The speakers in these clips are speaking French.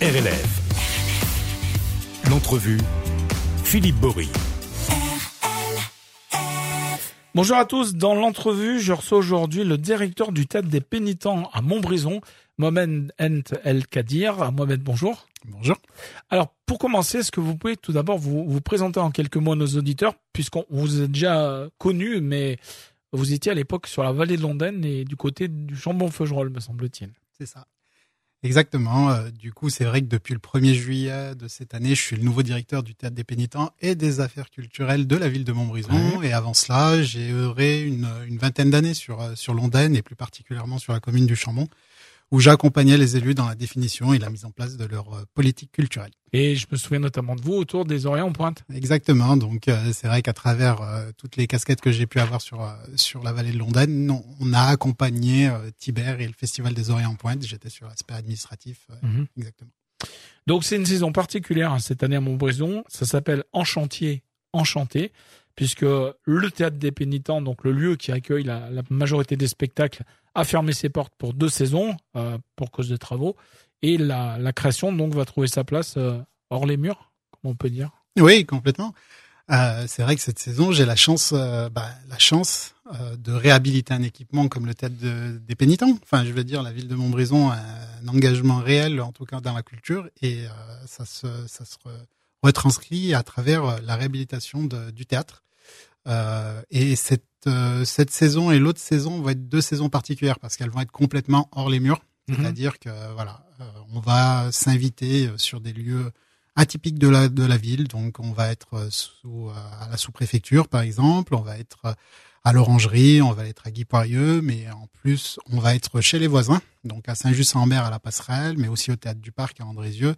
RLF. L'entrevue, Philippe Bory. Bonjour à tous, dans l'entrevue, je reçois aujourd'hui le directeur du théâtre des pénitents à Montbrison, Mohamed Ent El Kadir. Mohamed, bonjour. Bonjour. Alors, pour commencer, est-ce que vous pouvez tout d'abord vous, vous présenter en quelques mots à nos auditeurs, puisqu'on vous a déjà connu, mais vous étiez à l'époque sur la vallée de Londaine et du côté du Chambon-Feugerolles, me semble-t-il. C'est ça. Exactement. Euh, du coup, c'est vrai que depuis le 1er juillet de cette année, je suis le nouveau directeur du Théâtre des Pénitents et des affaires culturelles de la ville de Montbrison. Et avant cela, j'ai œuvré une, une vingtaine d'années sur, euh, sur Londaine et plus particulièrement sur la commune du Chambon où j'accompagnais les élus dans la définition et la mise en place de leur euh, politique culturelle. Et je me souviens notamment de vous autour des Oreilles en pointe. Exactement. Donc euh, c'est vrai qu'à travers euh, toutes les casquettes que j'ai pu avoir sur sur la vallée de Londaine, on, a accompagné Tibère et le Festival des Oreilles en pointe. J'étais sur l'aspect administratif. Mhm. Exactement. Donc c'est une saison particulière hein, cette année à Montbrison. Ça s'appelle Enchantier, Enchanté puisque le théâtre des pénitents, donc le lieu qui accueille la, majorité des spectacles, a fermé ses portes pour deux saisons euh, pour cause de travaux, et la, création donc va trouver sa place euh, hors les murs, comme on peut dire. Oui, complètement. Euh, c'est vrai que cette saison, j'ai la chance, bah, la chance de réhabiliter un équipement comme le théâtre des pénitents. Enfin, je veux dire, la ville de Montbrison a un engagement réel, en tout cas dans la culture, et ça se, ça se retranscrit à travers la réhabilitation du théâtre. Euh, et cette, euh, cette saison et l'autre saison vont être deux saisons particulières parce qu'elles vont être complètement hors les murs. Mhm. C'est-à-dire que voilà, euh, on va s'inviter sur des lieux atypiques de la de la ville. Donc on va être sous à la sous-préfecture par exemple, on va être à l'orangerie, on va être à Guy-Poirieux, mais en plus on va être chez les voisins, donc à Saint-Just-en-Mer à la Passerelle, mais aussi au théâtre du Parc à Andrézieux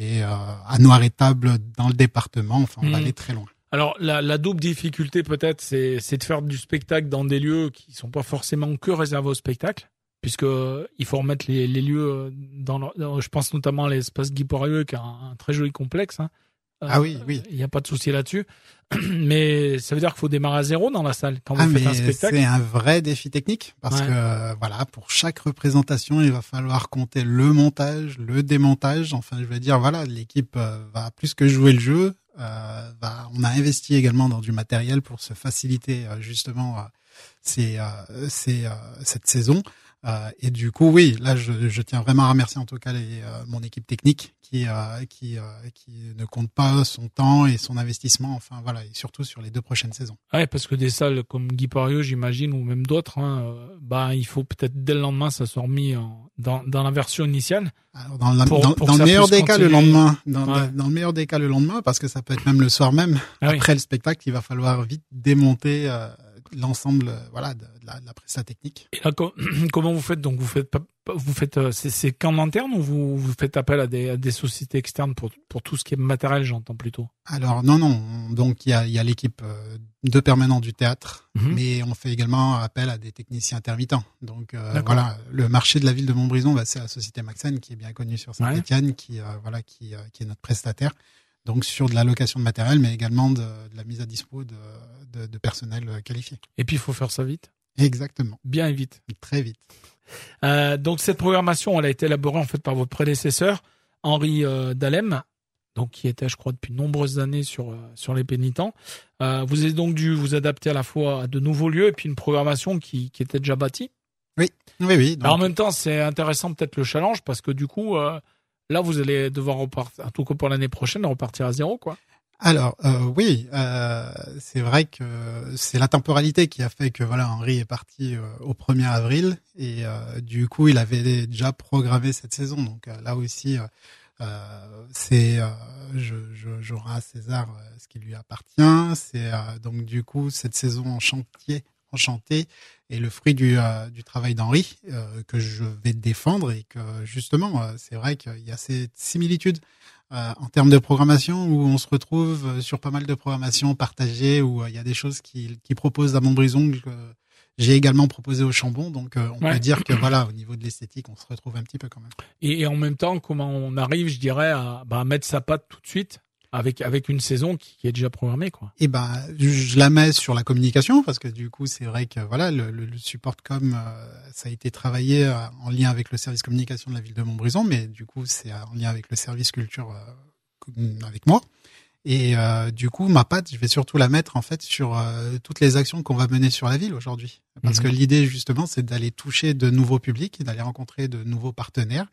et à Noir-Étable dans le département. Enfin, on va mhm. aller très loin. Alors la, la double difficulté peut-être, c'est, de faire du spectacle dans des lieux qui sont pas forcément que réservés au spectacle, puisque il faut remettre les, les lieux dans, je pense notamment à l'espace Guy Poirieux qui a un, très joli complexe. Hein. Ah oui, oui. Il n'y a pas de souci là-dessus. Mais ça veut dire qu'il faut démarrer à zéro dans la salle quand vous ah, faites un spectacle. C'est un vrai défi technique parce que voilà, pour chaque représentation, il va falloir compter le montage, le démontage. Enfin, je veux dire, voilà, l'équipe euh, va plus que jouer le jeu, euh, on a investi également dans du matériel pour se faciliter euh, justement euh, cette saison. Et du coup, oui, là, je, je, tiens vraiment à remercier en tout cas les, mon équipe technique qui, qui, qui ne compte pas son temps et son investissement. Enfin, voilà, et surtout sur les deux prochaines saisons. Ouais, parce que des salles comme Guy Pario, j'imagine, ou même d'autres, hein, bah, il faut peut-être dès le lendemain, ça soit remis en, dans, dans la version initiale. Alors dans, dans, le meilleur des cas le lendemain, dans, dans, le meilleur des cas le lendemain, parce que ça peut être même le soir même. Ah après le spectacle, il va falloir vite démonter euh, l'ensemble, euh, voilà, de, la, de la presta technique. Et là, comment vous faites? Donc vous faites vous faites euh, c'est qu'en interne ou vous, vous faites appel à des, à des sociétés externes pour pour tout ce qui est matériel, j'entends plutôt? Alors non non, donc il y a y a l'équipe de permanents du théâtre, mhm. mais on fait également appel à des techniciens intermittents. Donc euh, voilà, le marché de la ville de Montbrison, bah, c'est la société Maxen qui est bien connue sur Saint-Étienne, qui euh, voilà, qui, euh, qui est notre prestataire. Donc sur de la location de matériel, mais également de, de la mise à dispo de, de, de, personnel qualifié. Et puis il faut faire ça vite. Exactement. Bien vite. Très vite. donc cette programmation, elle a été élaborée en fait par votre prédécesseur Henri Dalem donc qui était, je crois, depuis de nombreuses années sur euh, sur les pénitents. Euh, vous avez donc dû vous adapter à la fois à de nouveaux lieux et puis une programmation qui, qui était déjà bâtie. Oui, oui, oui. en même temps, c'est intéressant peut-être le challenge parce que du coup, euh, là, vous allez devoir repartir, en tout cas pour l'année prochaine, repartir à zéro, quoi. Alors oui, c'est vrai que c'est la temporalité qui a fait que voilà Henri est parti au 1er avril et du coup il avait déjà programmé cette saison donc là aussi euh, c'est euh, je, à César euh, ce qui lui appartient. C'est donc du coup cette saison en chantier enchanté et le fruit du, du travail d'Henri que je vais défendre et que justement c'est vrai qu'il y a cette similitude en termes de programmation où on se retrouve sur pas mal de programmations partagées où il y a des choses qui, qui proposent à Montbrison que j'ai également proposé au Chambon, donc euh, on peut dire que voilà, au niveau de l'esthétique, on se retrouve un petit peu quand même. Et, en même temps, comment on arrive, je dirais, à, bah, mettre sa patte tout de suite avec avec une saison qui, qui est déjà programmée quoi. Et ben je la mets sur la communication parce que du coup c'est vrai que voilà le, le, support com euh, ça a été travaillé euh, en lien avec le service communication de la ville de Montbrison mais du coup c'est en lien avec le service culture euh, avec moi et du coup ma patte je vais surtout la mettre en fait sur toutes les actions qu'on va mener sur la ville aujourd'hui parce mhm. que l'idée justement c'est d'aller toucher de nouveaux publics d'aller rencontrer de nouveaux partenaires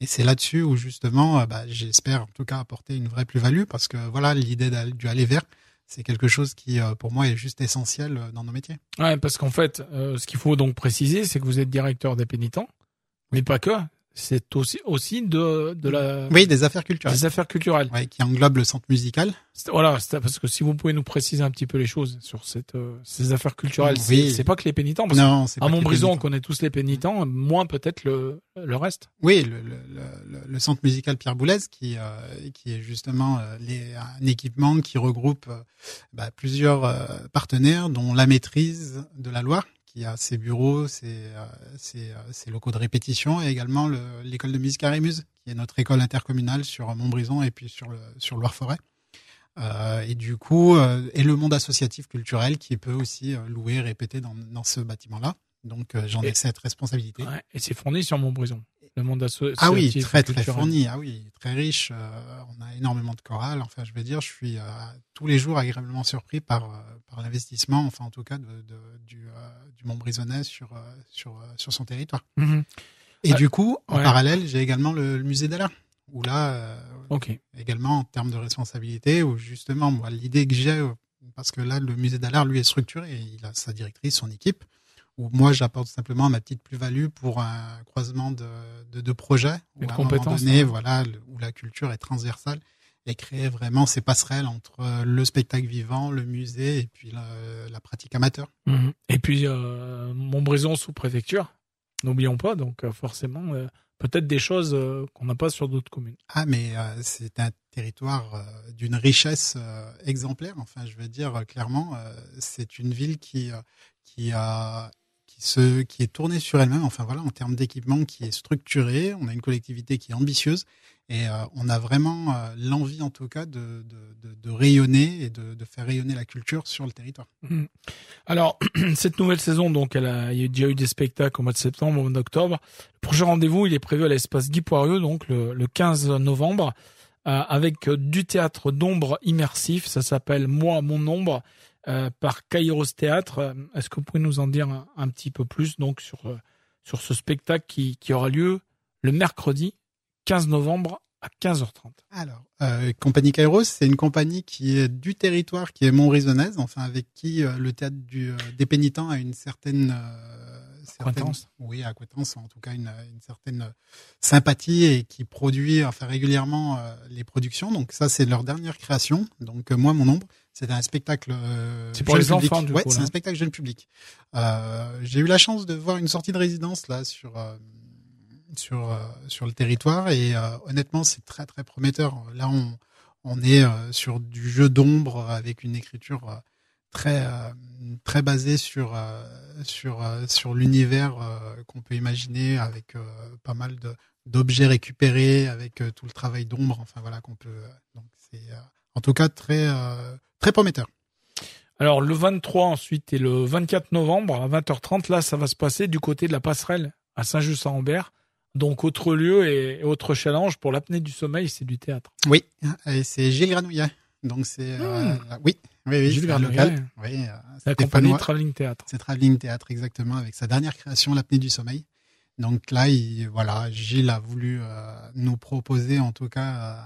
et c'est là-dessus où justement, euh, bah, j'espère en tout cas apporter une vraie plus-value parce que voilà, l'idée du aller vers, c'est quelque chose qui euh, pour moi est juste essentiel euh, dans nos métiers. Ouais, parce qu'en fait, ce qu'il faut donc préciser, c'est que vous êtes directeur des pénitents, mais pas que c'est aussi aussi de de la oui des affaires culturelles. Des affaires culturelles. Ouais, qui englobe le centre musical. Voilà parce que si vous pouvez nous préciser un petit peu les choses sur cette euh, ces affaires culturelles oui. c'est pas que les pénitents parce non à Montbrison on connaît tous les pénitents moins peut-être le le reste. Oui le le, le, le centre musical Pierre Boulez qui euh, qui est justement euh, les, un équipement qui regroupe bah, plusieurs partenaires dont la maîtrise de la Loire qui a ses bureaux, ses, euh, ses, euh, ses locaux de répétition, et également l'école de musique Arémuse, qui est notre école intercommunale sur Montbrison et puis sur, le, sur Loire-Forêt. Euh, et du coup, euh, et le monde associatif culturel qui peut aussi louer, répéter dans, dans ce bâtiment-là. Donc j'en ai cette responsabilité. Ouais, et c'est fourni sur Montbrison le monde associatif. Ah oui, très très fourni. Ah oui, très riche. Euh, on a énormément de chorales. Enfin, je veux dire, je suis euh, tous les jours agréablement surpris par euh, par l'investissement, enfin en tout cas de, de du du Montbrisonnais sur sur sur son territoire. Mhm. Et du coup, en parallèle, j'ai également le, musée d'Alain, où là, également en termes de responsabilité, où justement, moi, l'idée que j'ai, parce que là, le musée d'Allard, lui, est structuré, il a sa directrice, son équipe où moi j'apporte simplement ma petite plus-value pour un croisement de, de, de projets, Une compétence, donné, voilà, où la culture est transversale et créer vraiment ces passerelles entre le spectacle vivant, le musée et puis la, la pratique amateur. Mhm. Et puis euh, Montbrison sous préfecture, n'oublions pas, donc euh, forcément euh, peut-être des choses euh, qu'on n'a pas sur d'autres communes. Ah mais c'est un territoire d'une richesse exemplaire. Enfin, je veux dire clairement, c'est une ville qui qui a qui qui est tournée sur elle-même. Enfin voilà, en termes d'équipement, qui est structuré. On a une collectivité qui est ambitieuse et euh, on a vraiment euh, l'envie, en tout cas, de, rayonner et de, faire rayonner la culture sur le territoire. Mmh. Alors cette nouvelle saison, donc, il y a déjà eu des spectacles au mois de septembre, au mois d'octobre. Le prochain rendez-vous, il est prévu à l'espace Guy Poirieux, donc le, le 15 novembre. Euh, avec du théâtre d'ombre immersif, ça s'appelle Moi, mon ombre, euh, par Kairos Théâtre. Euh, est-ce que vous pouvez nous en dire un, petit peu plus donc sur euh, sur ce spectacle qui, qui aura lieu le mercredi 15 novembre à 15h30 Alors, Compagnie Kairos, c'est une compagnie qui est du territoire, qui est montrisonnaise, enfin avec qui le théâtre du, des pénitents a une certaine acquaintance. Oui, acquaintance, en tout cas une, une, certaine sympathie et qui produit enfin régulièrement les productions. Donc ça, c'est leur dernière création. Donc moi, mon ombre, c'est un spectacle. Euh, c'est pour les enfants, du ouais, c'est un spectacle jeune public. Euh, j'ai eu la chance de voir une sortie de résidence là sur euh, sur euh, sur le territoire et euh, honnêtement, c'est très très prometteur. Là, on on est sur du jeu d'ombre avec une écriture très très basée sur sur sur l'univers qu'on peut imaginer avec pas mal de d'objets récupérés avec tout le travail d'ombre. Enfin voilà qu'on peut. donc c'est en tout cas très très prometteur. Alors le 23 ensuite et le 24 novembre à 20h30, là ça va se passer du côté de la passerelle à Saint-Just-Saint-Ambert. Donc autre lieu et autre challenge pour l'apnée du sommeil, c'est du théâtre. Oui, et c'est Gilles Granouillet. Donc c'est euh, hmm. oui, oui, oui, Gilles Granouillet. Oui, euh, la compagnie Travelling Théâtre. C'est Travelling Théâtre exactement avec sa dernière création, l'apnée du sommeil. Donc là, il, voilà, Gilles a voulu euh, nous proposer en tout cas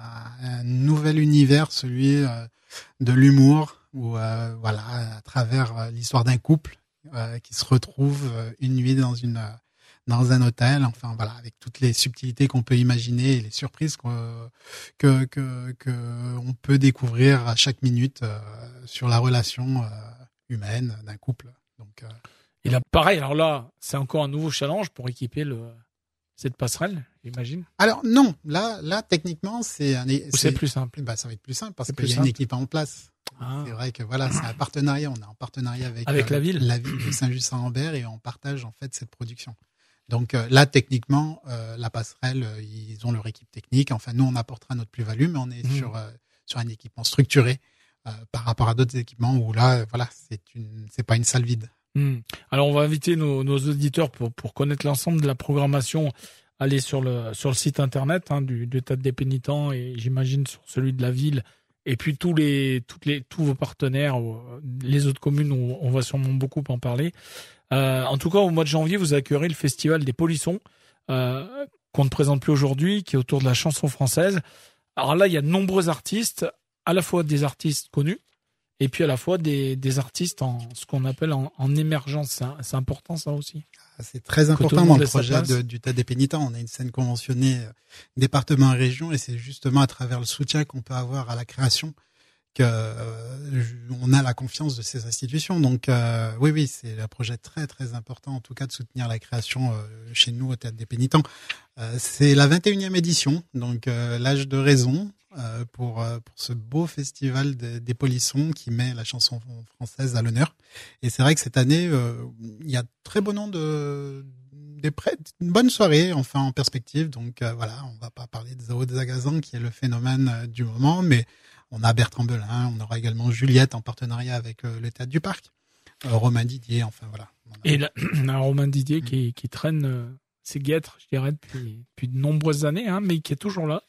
un nouvel univers, celui de l'humour, ou euh, voilà, à travers euh, l'histoire d'un couple euh, qui se retrouve une nuit dans une dans un hôtel, enfin voilà, avec toutes les subtilités qu'on peut imaginer et les surprises que que que, on peut découvrir à chaque minute sur la relation humaine d'un couple. Donc il a pareil. Alors là, c'est encore un nouveau challenge pour équiper le cette passerelle, j'imagine. Alors non, là, là techniquement, c'est un. C'est plus simple? Bah, ça va être plus simple parce qu'il y a une équipe en place. Ah. C'est vrai que voilà, c'est un partenariat. On est en partenariat avec, avec la euh, ville, la ville de Saint-Just-Saint-Ambert, et on partage en fait cette production. Donc euh, là, techniquement, euh, la passerelle, ils ont leur équipe technique. Enfin, nous, on apportera notre plus-value, mais on est mhm. sur sur un équipement structuré par rapport à d'autres équipements où là, voilà, c'est une, c'est pas une salle vide. Hmm. Alors on va inviter nos, nos auditeurs pour, pour connaître l'ensemble de la programmation aller sur le sur le site internet hein, du, du des pénitents et j'imagine sur celui de la ville et puis tous les toutes les tous vos partenaires les autres communes on, va sûrement beaucoup en parler. Euh, en tout cas au mois de janvier vous accueillerez le festival des polissons euh, qu'on ne présente plus aujourd'hui qui est autour de la chanson française. Alors là il y a de nombreux artistes à la fois des artistes connus et puis à la fois des, artistes en ce qu'on appelle en émergence. C'est important ça aussi c'est très important dans le projet du tas des pénitents. On a une scène conventionnée euh, département et région et c'est justement à travers le soutien qu'on peut avoir à la création que euh, on a la confiance de ces institutions. Donc euh, oui, oui, c'est un projet très très important en tout cas de soutenir la création chez nous au Théâtre des Pénitents. c'est la 21e édition, donc l'âge de raison pour, pour ce beau festival des polissons qui met la chanson française à l'honneur. Et c'est vrai que cette année, il y a très bon nombre de des une bonne soirée enfin en perspective. Donc voilà, on va pas parler de Zao Zagazan qui est le phénomène du moment, mais on a Bertrand Belin, on aura également Juliette en partenariat avec euh, le Théâtre du Parc, euh, Romain Didier, enfin voilà. Et là, Romain Didier qui, traîne euh, ses guêtres, je dirais, depuis, depuis de nombreuses années, hein, mais qui est toujours là.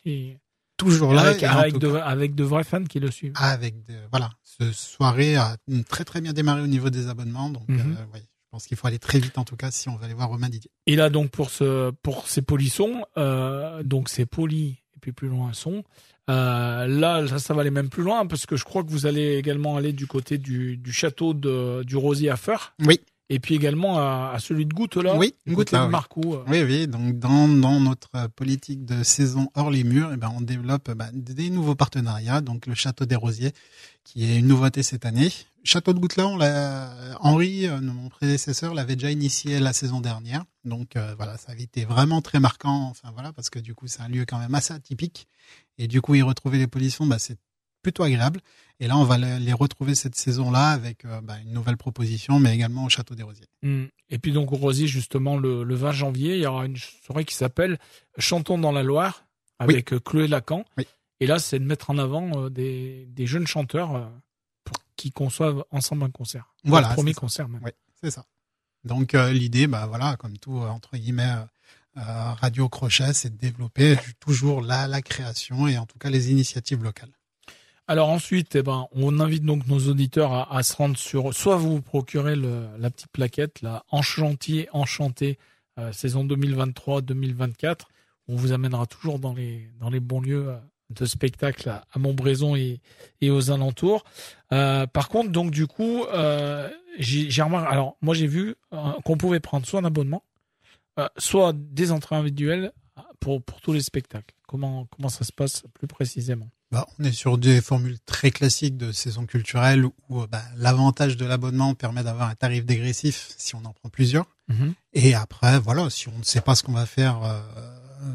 Toujours là avec, avec, de, avec, de, vrais fans qui le suivent. Avec de, voilà, ce soirée a très très bien démarré au niveau des abonnements, donc mhm. je pense qu'il faut aller très vite en tout cas si on veut aller voir Romain Didier. Et là donc pour ce pour ces polissons, euh, donc c'est poli et puis plus loin son. Euh, là, ça, ça, va aller même plus loin parce que je crois que vous allez également aller du côté du, du château de, du Rosier à Feur. Oui. Et puis également à, à celui de Goutte là. Oui, Goutte là. De Marcou. Euh. Oui, oui. Donc dans, dans notre politique de saison hors les murs, eh ben on développe ben, des nouveaux partenariats. Donc le château des Rosiers, qui est une nouveauté cette année. Château de Goutte-là, on l'a Henri, euh, mon prédécesseur, l'avait déjà initié la saison dernière. Donc voilà, ça avait été vraiment très marquant. Enfin voilà, parce que du coup c'est un lieu quand même assez atypique. Et du coup, y retrouver les polissons, bah, c'est plutôt agréable. Et là, on va les retrouver cette saison-là avec euh, bah, une nouvelle proposition, mais également au Château des Rosiers. Mmh. Et puis donc au Rosier, justement, le, le, 20 janvier, il y aura une soirée qui s'appelle Chantons dans la Loire avec euh, Chloé Lacan. Oui. Et là, c'est de mettre en avant euh, des, des, jeunes chanteurs pour qui conçoivent ensemble un concert. Voilà. Le premier concert même. Oui, c'est ça. Donc l'idée, bah voilà, comme tout entre guillemets euh, Radio Crochet, c'est de développer toujours la, la création et en tout cas les initiatives locales. Alors ensuite, eh ben, on invite donc nos auditeurs à, se rendre sur, soit vous vous procurez le, la petite plaquette, la Enchantier Enchanté, euh, saison 2023-2024. On vous amènera toujours dans les, dans les bons lieux euh, de spectacle à, à Montbrison et, et aux alentours. Euh, par contre, donc du coup, euh, j'ai remarqué, alors moi j'ai vu qu'on pouvait prendre soit un abonnement, euh, soit des entrées individuelles pour, pour tous les spectacles comment, comment ça se passe plus précisément? Bah, On est sur des formules très classiques de saison culturelle où bah, l'avantage de l'abonnement permet d'avoir un tarif dégressif si on en prend plusieurs. Mhm. Et après, voilà, si on ne sait pas ce qu'on va faire euh,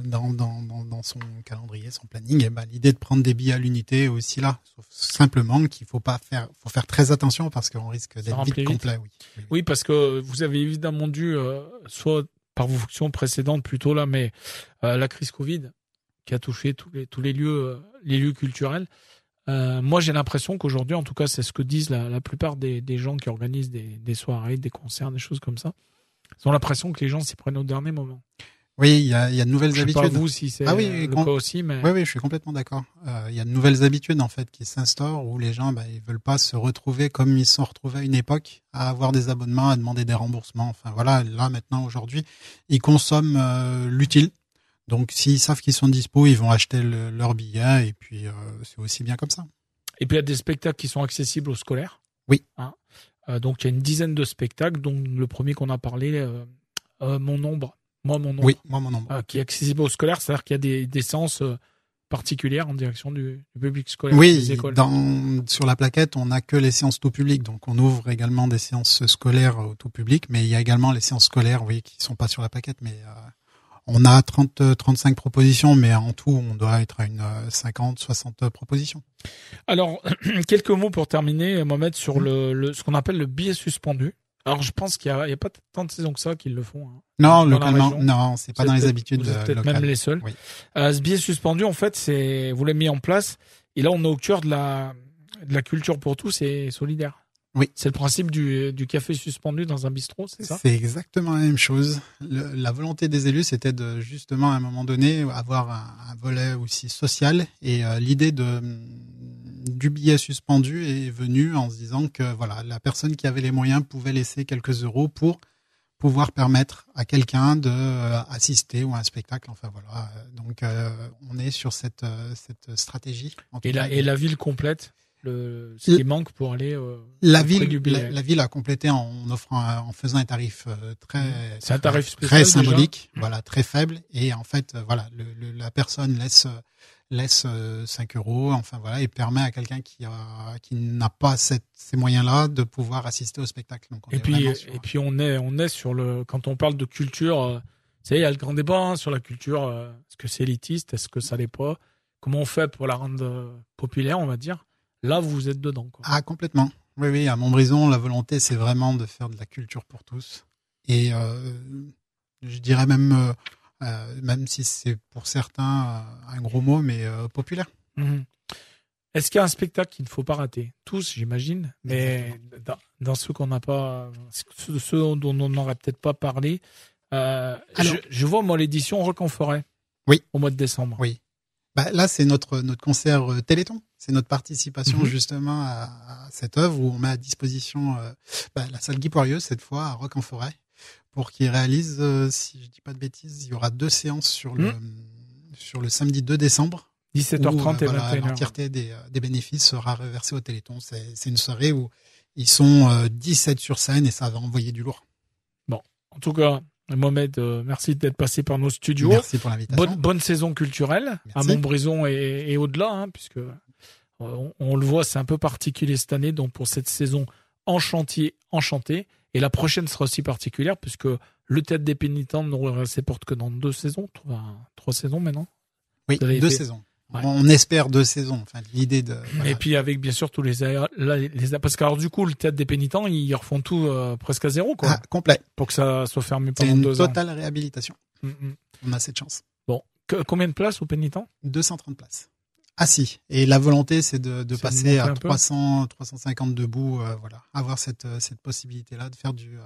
dans, dans, dans, son calendrier, son planning, et bah, l'idée de prendre des billets à l'unité est aussi là. Sauf simplement qu'il faut pas faire, faut faire très attention parce qu'on risque d'être vite, complet. Oui. oui. parce que vous avez évidemment dû euh, soit par vos fonctions précédentes plutôt là, mais euh, la crise Covid qui a touché tous les tous les lieux euh, les lieux culturels. Euh, moi, j'ai l'impression qu'aujourd'hui, en tout cas, c'est ce que disent la, la plupart des, des, gens qui organisent des, des, soirées, des concerts, des choses comme ça. Ils ont l'impression que les gens s'y prennent au dernier moment. Oui, il y a, y a de nouvelles je habitudes. Sais pas vous si c'est ah oui, le cas aussi, mais oui, oui, je suis complètement d'accord. Euh, il y a de nouvelles habitudes en fait qui s'instaurent où les gens, bah, ils veulent pas se retrouver comme ils se sont retrouvés à une époque, à avoir des abonnements, à demander des remboursements. Enfin voilà, là maintenant aujourd'hui, ils consomment euh, l'utile. Donc s'ils savent qu'ils sont dispo, ils vont acheter le, leur billet et puis euh, c'est aussi bien comme ça. Et puis il y a des spectacles qui sont accessibles aux scolaires? Oui. Hein? Euh, donc il y a une dizaine de spectacles, dont le premier qu'on a parlé, euh, Mon Nombre moi, mon nom. Oui, moi, mon. Euh, qui est accessible aux scolaires, c'est-à-dire qu'il y a des, des séances particulières en direction du, du public scolaire. Oui, des écoles. Dans, sur la plaquette, on n'a que les séances tout public, donc on ouvre également des séances scolaires au tout public, mais il y a également les séances scolaires, oui, qui sont pas sur la plaquette, mais euh, on a 30, 35 propositions, mais en tout, on doit être à une 50, 60 propositions. Alors, quelques mots pour terminer, Mohamed, sur mmh. le, le, ce qu'on appelle le billet suspendu. Alors je pense qu'il n'y a, a, pas tant de saisons que ça qu'ils le font. Hein. Non, localement, non, c'est pas dans les habitudes. Peut-être même les seuls. Oui. Euh, ce billet suspendu, en fait, c'est vous l'avez mis en place Et là, on est au cœur de la, de la culture pour tous et solidaire. Oui. C'est le principe du, du café suspendu dans un bistrot, c'est ça? C'est exactement la même chose. Le- la volonté des élus, c'était de justement à un moment donné avoir un, un volet aussi social. Et euh, l'idée de du billet suspendu est venue en se disant que voilà, la personne qui avait les moyens pouvait laisser quelques euros pour pouvoir permettre à quelqu'un de euh, assister ou à un spectacle. Enfin voilà. Donc euh, on est sur cette cette stratégie. en et, la, et la ville complète? Le, ce qui manque pour aller euh, La ville, du la, la ville a complété en offrant, un- en faisant un tarif euh, très, C'est un tarif spécial, très symbolique, voilà, très faible. Et en fait, euh, voilà, le, le- la personne laisse euh, laisse euh, 5 euros, enfin voilà, et permet à quelqu'un qui a, qui n'a pas cette, ces moyens-là de pouvoir assister au spectacle. Donc Et puis, sur- et puis on est, on est sur le, quand on parle de culture, euh, savez, il y a le grand débat hein, sur la culture. euh, est-ce que c'est élitiste Est-ce que ça l'est pas? Comment on fait pour la rendre euh, populaire, on va dire? Là, vous êtes dedans. Quoi. Ah, complètement. Oui, oui, à Montbrison, la volonté, c'est vraiment de faire de la culture pour tous. Et euh, je dirais même, euh, euh, même si c'est pour certains un gros mot, mais euh, populaire. Mhm. Est-ce qu'il y a un spectacle qu'il ne faut pas rater? Tous, j'imagine, mais dans, dans ceux qu'on n'a pas, ceux, dont on n'aurait peut-être pas parlé, Alors- je, je vois moi l'édition Rock en forêt. Oui. Au mois de décembre. Oui. Bah, là, c'est notre notre concert Téléthon. C'est notre participation Mhm. justement à, à cette œuvre où on met à disposition euh, bah, la salle Guy Poirieux cette fois à Rock en Forêt pour qu'il réalise, euh, si je dis pas de bêtises, il y aura deux séances sur le sur le samedi 2 décembre. où, 17h30 euh, et voilà, 21h. L'entièreté des, des bénéfices sera reversée au Téléthon. C'est une soirée où ils sont euh, 17 sur scène et ça va envoyer du lourd. En tout cas, Mohamed, euh, merci d'être passé par nos studios. Merci pour l'invitation. Bonne, bonne saison culturelle à. Montbrison et, et au-delà, hein, puisque on, on le voit, c'est un peu particulier cette année. Donc pour cette saison en chantier, enchanté. Et la prochaine sera aussi particulière, puisque le Théâtre des Pénitents n'ouvrira ses portes que dans deux saisons, trois, trois saisons maintenant. Oui, deux saisons. Ouais. On espère deux saisons. Enfin, l'idée de. voilà. Et puis avec bien sûr tous les, les parce que alors du coup le Théâtre des Pénitents ils refont tout euh, presque à zéro quoi, Ah, complet. pour que ça soit fermé C'est pendant une deux ans. totale réhabilitation. Mm, mm. On a cette chance. Bon, Que- combien de places au Pénitents? 230 places. Assis. Et la volonté, c'est de, de passer à un peu 300, 350 debout. euh, voilà. Avoir cette, euh, cette possibilité-là de faire du, euh,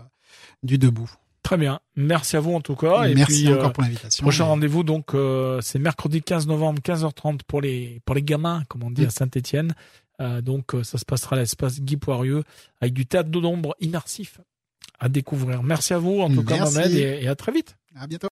du debout. Très bien. Merci à vous en tout cas. Et Merci puis, encore euh, pour l'invitation. prochain rendez-vous donc euh, c'est mercredi 15 novembre 15h30 pour les pour les gamins comme on dit Mm. à Saint-Étienne. Euh, donc ça se passera à l'espace Guy Poirieux avec du théâtre de l'ombre immersif à découvrir. Merci à vous en tout cas. Mohamed et, et à très vite. À bientôt.